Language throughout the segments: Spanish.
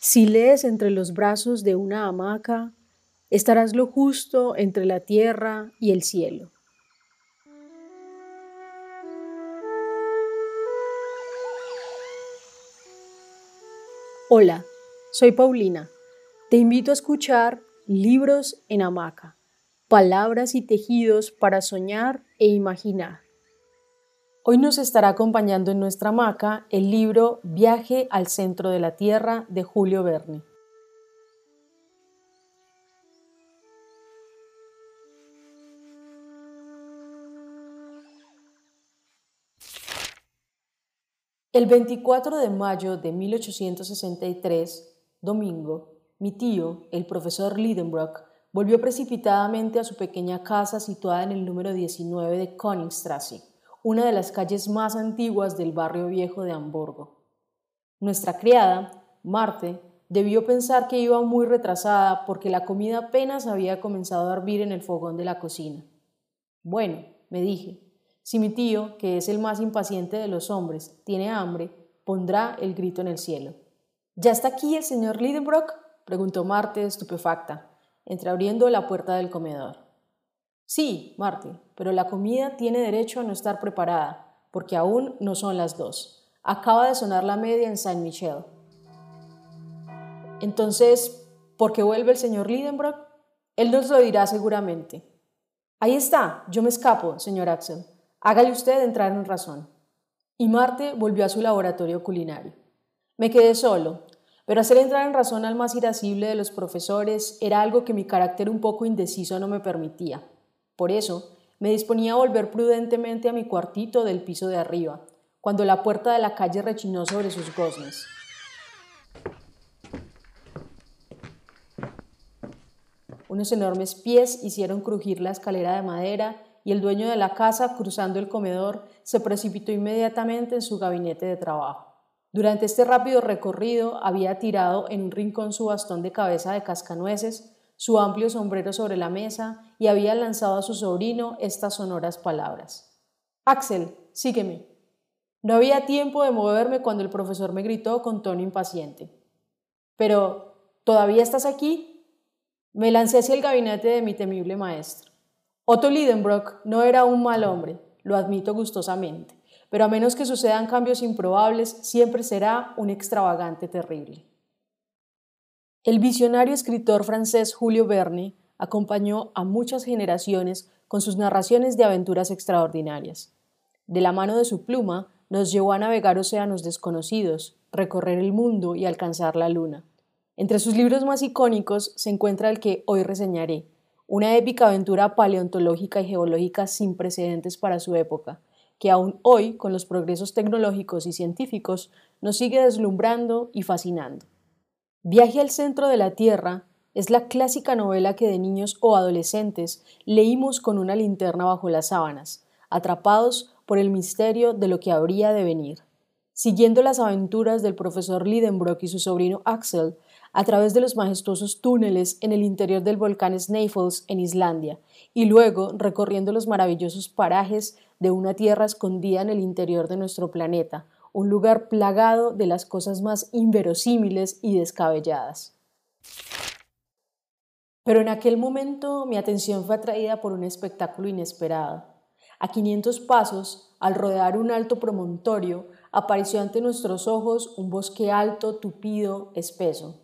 Si lees entre los brazos de una hamaca, estarás lo justo entre la tierra y el cielo. Hola, soy Paulina. Te invito a escuchar Libros en Hamaca, palabras y tejidos para soñar e imaginar. Hoy nos estará acompañando en nuestra hamaca el libro Viaje al centro de la Tierra de Julio Verne. El 24 de mayo de 1863, domingo, mi tío, el profesor Lidenbrock, volvió precipitadamente a su pequeña casa situada en el número 19 de Königstrasse una de las calles más antiguas del barrio viejo de Hamburgo. Nuestra criada, Marte, debió pensar que iba muy retrasada porque la comida apenas había comenzado a hervir en el fogón de la cocina. Bueno, me dije, si mi tío, que es el más impaciente de los hombres, tiene hambre, pondrá el grito en el cielo. ¿Ya está aquí el señor Lidenbrock? preguntó Marte estupefacta, entreabriendo la puerta del comedor. Sí, Marte, pero la comida tiene derecho a no estar preparada, porque aún no son las dos. Acaba de sonar la media en Saint Michel. Entonces, ¿por qué vuelve el señor Lidenbrock? Él nos lo dirá seguramente. Ahí está, yo me escapo, señor Axel. Hágale usted entrar en razón. Y Marte volvió a su laboratorio culinario. Me quedé solo, pero hacer entrar en razón al más irascible de los profesores era algo que mi carácter un poco indeciso no me permitía. Por eso, me disponía a volver prudentemente a mi cuartito del piso de arriba, cuando la puerta de la calle rechinó sobre sus goznes. Unos enormes pies hicieron crujir la escalera de madera y el dueño de la casa, cruzando el comedor, se precipitó inmediatamente en su gabinete de trabajo. Durante este rápido recorrido había tirado en un rincón su bastón de cabeza de cascanueces su amplio sombrero sobre la mesa y había lanzado a su sobrino estas sonoras palabras. Axel, sígueme. No había tiempo de moverme cuando el profesor me gritó con tono impaciente. Pero, ¿todavía estás aquí? Me lancé hacia el gabinete de mi temible maestro. Otto Lidenbrock no era un mal hombre, lo admito gustosamente, pero a menos que sucedan cambios improbables, siempre será un extravagante terrible. El visionario escritor francés Julio Verne acompañó a muchas generaciones con sus narraciones de aventuras extraordinarias. De la mano de su pluma nos llevó a navegar océanos desconocidos, recorrer el mundo y alcanzar la luna. Entre sus libros más icónicos se encuentra el que hoy reseñaré, una épica aventura paleontológica y geológica sin precedentes para su época, que aún hoy, con los progresos tecnológicos y científicos, nos sigue deslumbrando y fascinando. Viaje al centro de la Tierra es la clásica novela que de niños o adolescentes leímos con una linterna bajo las sábanas, atrapados por el misterio de lo que habría de venir. Siguiendo las aventuras del profesor Lidenbrock y su sobrino Axel a través de los majestuosos túneles en el interior del volcán Snæfells en Islandia, y luego recorriendo los maravillosos parajes de una tierra escondida en el interior de nuestro planeta, un lugar plagado de las cosas más inverosímiles y descabelladas. Pero en aquel momento mi atención fue atraída por un espectáculo inesperado. A 500 pasos, al rodear un alto promontorio, apareció ante nuestros ojos un bosque alto, tupido, espeso.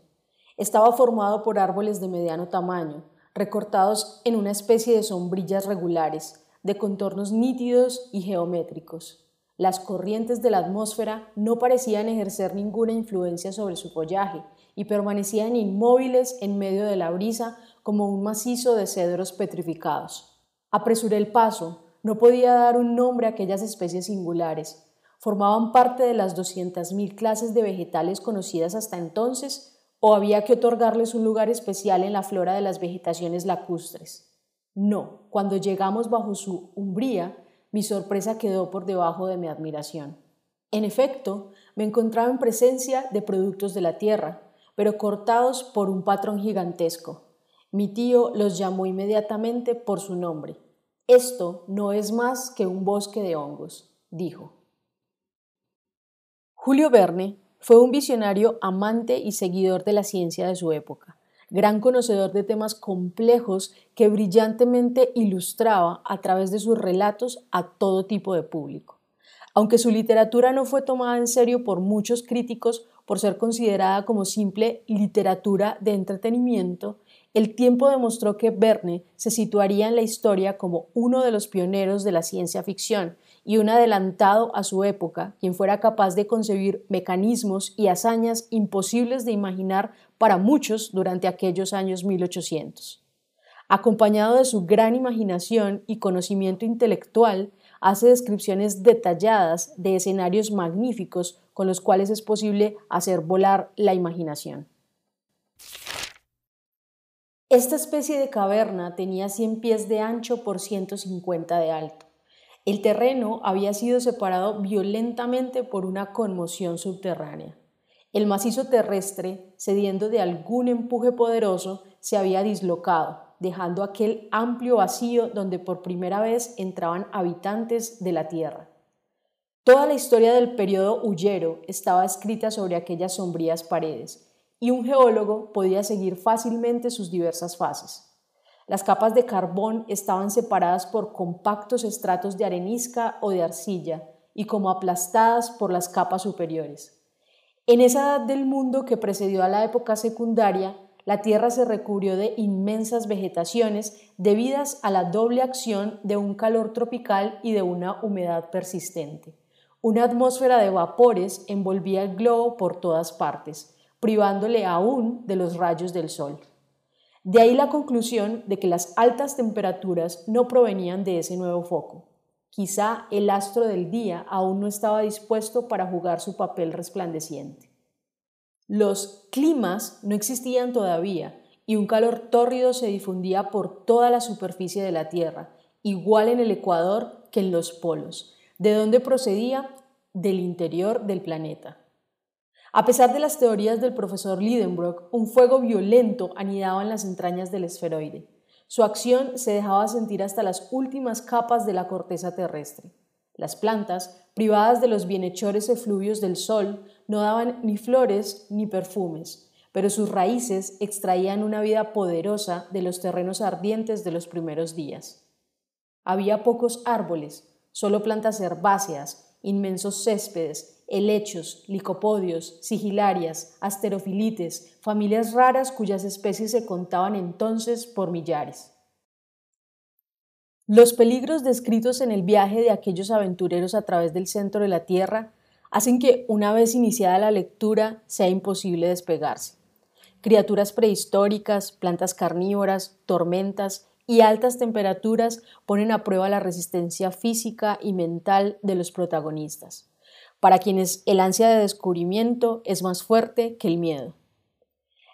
Estaba formado por árboles de mediano tamaño, recortados en una especie de sombrillas regulares, de contornos nítidos y geométricos. Las corrientes de la atmósfera no parecían ejercer ninguna influencia sobre su follaje y permanecían inmóviles en medio de la brisa como un macizo de cedros petrificados. Apresuré el paso, no podía dar un nombre a aquellas especies singulares. ¿Formaban parte de las 200.000 clases de vegetales conocidas hasta entonces o había que otorgarles un lugar especial en la flora de las vegetaciones lacustres? No, cuando llegamos bajo su umbría, mi sorpresa quedó por debajo de mi admiración. En efecto, me encontraba en presencia de productos de la tierra, pero cortados por un patrón gigantesco. Mi tío los llamó inmediatamente por su nombre. Esto no es más que un bosque de hongos, dijo. Julio Verne Fue un visionario amante y seguidor de la ciencia de su época, gran conocedor de temas complejos que brillantemente ilustraba a través de sus relatos a todo tipo de público. Aunque su literatura no fue tomada en serio por muchos críticos por ser considerada como simple literatura de entretenimiento, el tiempo demostró que Verne se situaría en la historia como uno de los pioneros de la ciencia ficción y un adelantado a su época, quien fuera capaz de concebir mecanismos y hazañas imposibles de imaginar para muchos durante aquellos años 1800. Acompañado de su gran imaginación y conocimiento intelectual, hace descripciones detalladas de escenarios magníficos con los cuales es posible hacer volar la imaginación. Esta especie de caverna tenía 100 pies de ancho por 150 de alto. El terreno había sido separado violentamente por una conmoción subterránea. El macizo terrestre, cediendo de algún empuje poderoso, se había dislocado, dejando aquel amplio vacío donde por primera vez entraban habitantes de la tierra. Toda la historia del periodo huyero estaba escrita sobre aquellas sombrías paredes, y un geólogo podía seguir fácilmente sus diversas fases. Las capas de carbón estaban separadas por compactos estratos de arenisca o de arcilla y como aplastadas por las capas superiores. En esa edad del mundo que precedió a la época secundaria, la Tierra se recubrió de inmensas vegetaciones debidas a la doble acción de un calor tropical y de una humedad persistente. Una atmósfera de vapores envolvía el globo por todas partes, privándole aún de los rayos del sol. De ahí la conclusión de que las altas temperaturas no provenían de ese nuevo foco. Quizá el astro del día aún no estaba dispuesto para jugar su papel resplandeciente. Los climas no existían todavía y un calor tórrido se difundía por toda la superficie de la Tierra, igual en el Ecuador que en los polos, de donde procedía del interior del planeta. A pesar de las teorías del profesor Lidenbrock, un fuego violento anidaba en las entrañas del esferoide. Su acción se dejaba sentir hasta las últimas capas de la corteza terrestre. Las plantas, privadas de los bienhechores efluvios del sol, no daban ni flores ni perfumes, pero sus raíces extraían una vida poderosa de los terrenos ardientes de los primeros días. Había pocos árboles, solo plantas herbáceas, inmensos céspedes, helechos, licopodios, sigilarias, asterofilites, familias raras cuyas especies se contaban entonces por millares. Los peligros descritos en el viaje de aquellos aventureros a través del centro de la Tierra hacen que, una vez iniciada la lectura, sea imposible despegarse. Criaturas prehistóricas, plantas carnívoras, tormentas y altas temperaturas ponen a prueba la resistencia física y mental de los protagonistas, para quienes el ansia de descubrimiento es más fuerte que el miedo.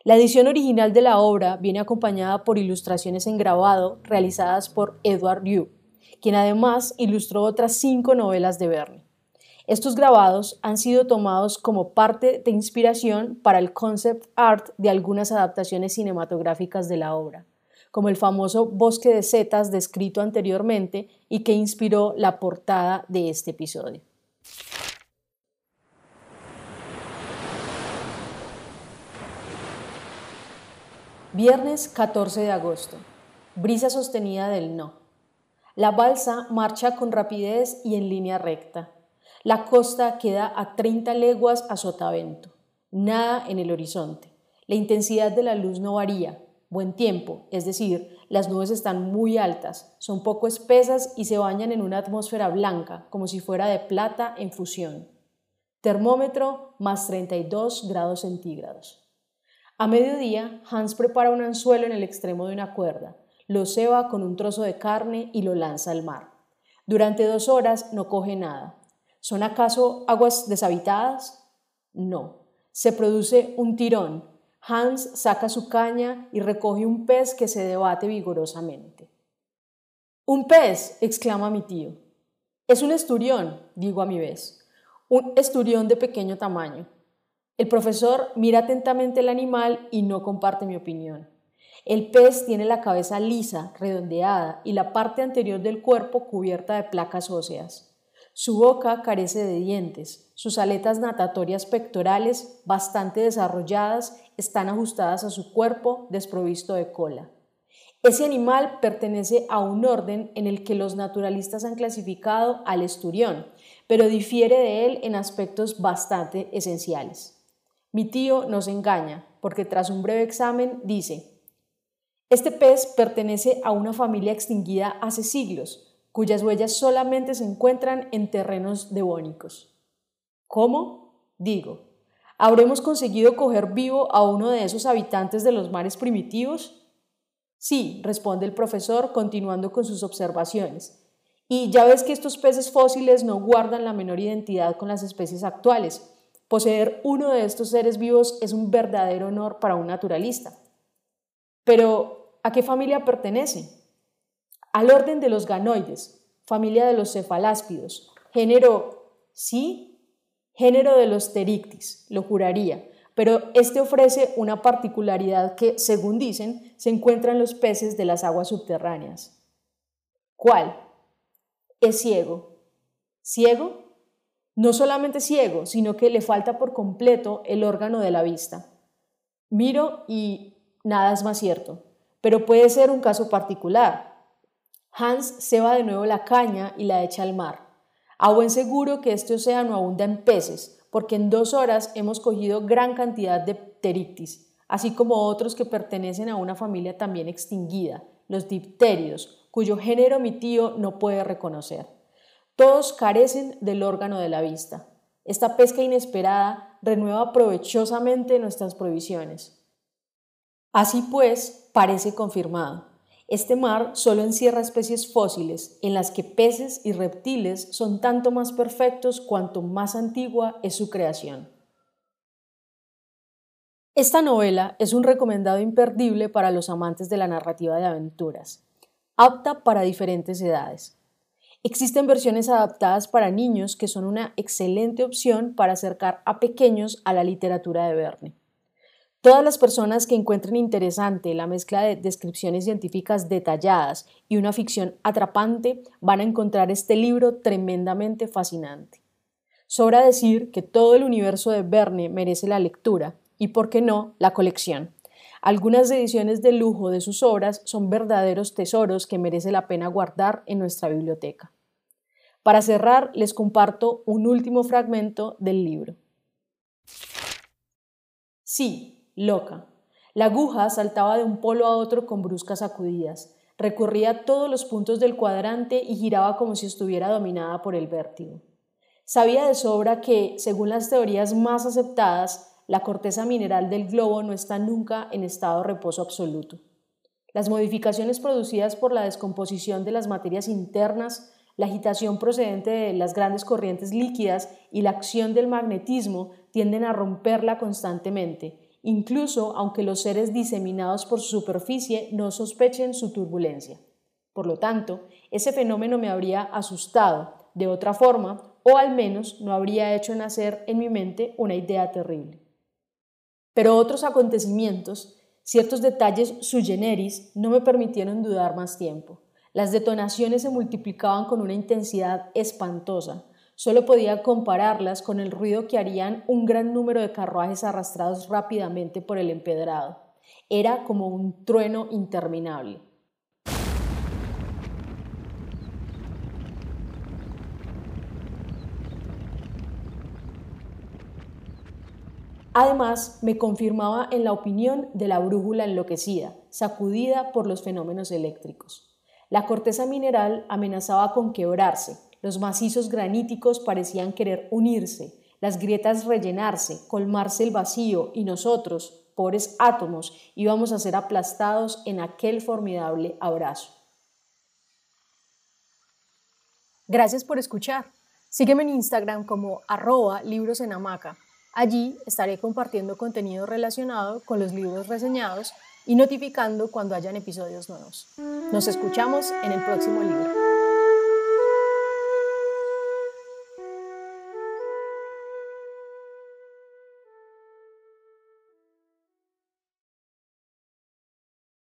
La edición original de la obra viene acompañada por ilustraciones en grabado realizadas por Edward Yu, quien además ilustró otras cinco novelas de Verne. Estos grabados han sido tomados como parte de inspiración para el concept art de algunas adaptaciones cinematográficas de la obra, como el famoso bosque de setas descrito anteriormente y que inspiró la portada de este episodio. Viernes 14 de agosto. Brisa sostenida del no. La balsa marcha con rapidez y en línea recta. La costa queda a 30 leguas a sotavento. Nada en el horizonte. La intensidad de la luz no varía. Buen tiempo, es decir, las nubes están muy altas, son poco espesas y se bañan en una atmósfera blanca, como si fuera de plata en fusión. Termómetro más 32 grados centígrados. A mediodía, Hans prepara un anzuelo en el extremo de una cuerda, lo ceba con un trozo de carne y lo lanza al mar. Durante dos horas no coge nada. ¿Son acaso aguas deshabitadas? No. Se produce un tirón. Hans saca su caña y recoge un pez que se debate vigorosamente. ¡Un pez! exclama mi tío. Es un esturión, digo a mi vez. Un esturión de pequeño tamaño. El profesor mira atentamente el animal y no comparte mi opinión. El pez tiene la cabeza lisa, redondeada y la parte anterior del cuerpo cubierta de placas óseas. Su boca carece de dientes, sus aletas natatorias pectorales, bastante desarrolladas, están ajustadas a su cuerpo desprovisto de cola. Ese animal pertenece a un orden en el que los naturalistas han clasificado al esturión, pero difiere de él en aspectos bastante esenciales. Mi tío nos engaña, porque tras un breve examen dice, este pez pertenece a una familia extinguida hace siglos, cuyas huellas solamente se encuentran en terrenos devónicos. ¿Cómo? Digo, ¿habremos conseguido coger vivo a uno de esos habitantes de los mares primitivos? Sí, responde el profesor, continuando con sus observaciones. Y ya ves que estos peces fósiles no guardan la menor identidad con las especies actuales. Poseer uno de estos seres vivos es un verdadero honor para un naturalista. Pero, ¿a qué familia pertenece? Al orden de los ganoides, familia de los cefaláspidos, género, sí, género de los pterictis, lo juraría, pero este ofrece una particularidad que, según dicen, se encuentra en los peces de las aguas subterráneas. ¿Cuál? Es ciego. ¿Ciego? No solamente ciego, sino que le falta por completo el órgano de la vista. Miro y nada es más cierto, pero puede ser un caso particular. Hans se va de nuevo la caña y la echa al mar. A buen seguro que este océano abunda en peces, porque en dos horas hemos cogido gran cantidad de pterictis, así como otros que pertenecen a una familia también extinguida, los dipterios, cuyo género mi tío no puede reconocer. Todos carecen del órgano de la vista. Esta pesca inesperada renueva provechosamente nuestras provisiones. Así pues, parece confirmado. Este mar solo encierra especies fósiles en las que peces y reptiles son tanto más perfectos cuanto más antigua es su creación. Esta novela es un recomendado imperdible para los amantes de la narrativa de aventuras, apta para diferentes edades. Existen versiones adaptadas para niños que son una excelente opción para acercar a pequeños a la literatura de Verne. Todas las personas que encuentren interesante la mezcla de descripciones científicas detalladas y una ficción atrapante van a encontrar este libro tremendamente fascinante. Sobra decir que todo el universo de Verne merece la lectura y, por qué no, la colección. Algunas ediciones de lujo de sus obras son verdaderos tesoros que merece la pena guardar en nuestra biblioteca. Para cerrar, les comparto un último fragmento del libro. Sí, loca. La aguja saltaba de un polo a otro con bruscas sacudidas, recorría todos los puntos del cuadrante y giraba como si estuviera dominada por el vértigo. Sabía de sobra que, según las teorías más aceptadas, la corteza mineral del globo no está nunca en estado de reposo absoluto. Las modificaciones producidas por la descomposición de las materias internas, la agitación procedente de las grandes corrientes líquidas y la acción del magnetismo tienden a romperla constantemente incluso aunque los seres diseminados por su superficie no sospechen su turbulencia. Por lo tanto, ese fenómeno me habría asustado de otra forma, o al menos no habría hecho nacer en mi mente una idea terrible. Pero otros acontecimientos, ciertos detalles sui generis, no me permitieron dudar más tiempo. Las detonaciones se multiplicaban con una intensidad espantosa, Solo podía compararlas con el ruido que harían un gran número de carruajes arrastrados rápidamente por el empedrado. Era como un trueno interminable. Además, me confirmaba en la opinión de la brújula enloquecida, sacudida por los fenómenos eléctricos. La corteza mineral amenazaba con quebrarse, los macizos graníticos parecían querer unirse, las grietas rellenarse, colmarse el vacío y nosotros, pobres átomos, íbamos a ser aplastados en aquel formidable abrazo. Gracias por escuchar. Sígueme en Instagram como arroba libros en hamaca. Allí estaré compartiendo contenido relacionado con los libros reseñados y notificando cuando hayan episodios nuevos. Nos escuchamos en el próximo libro.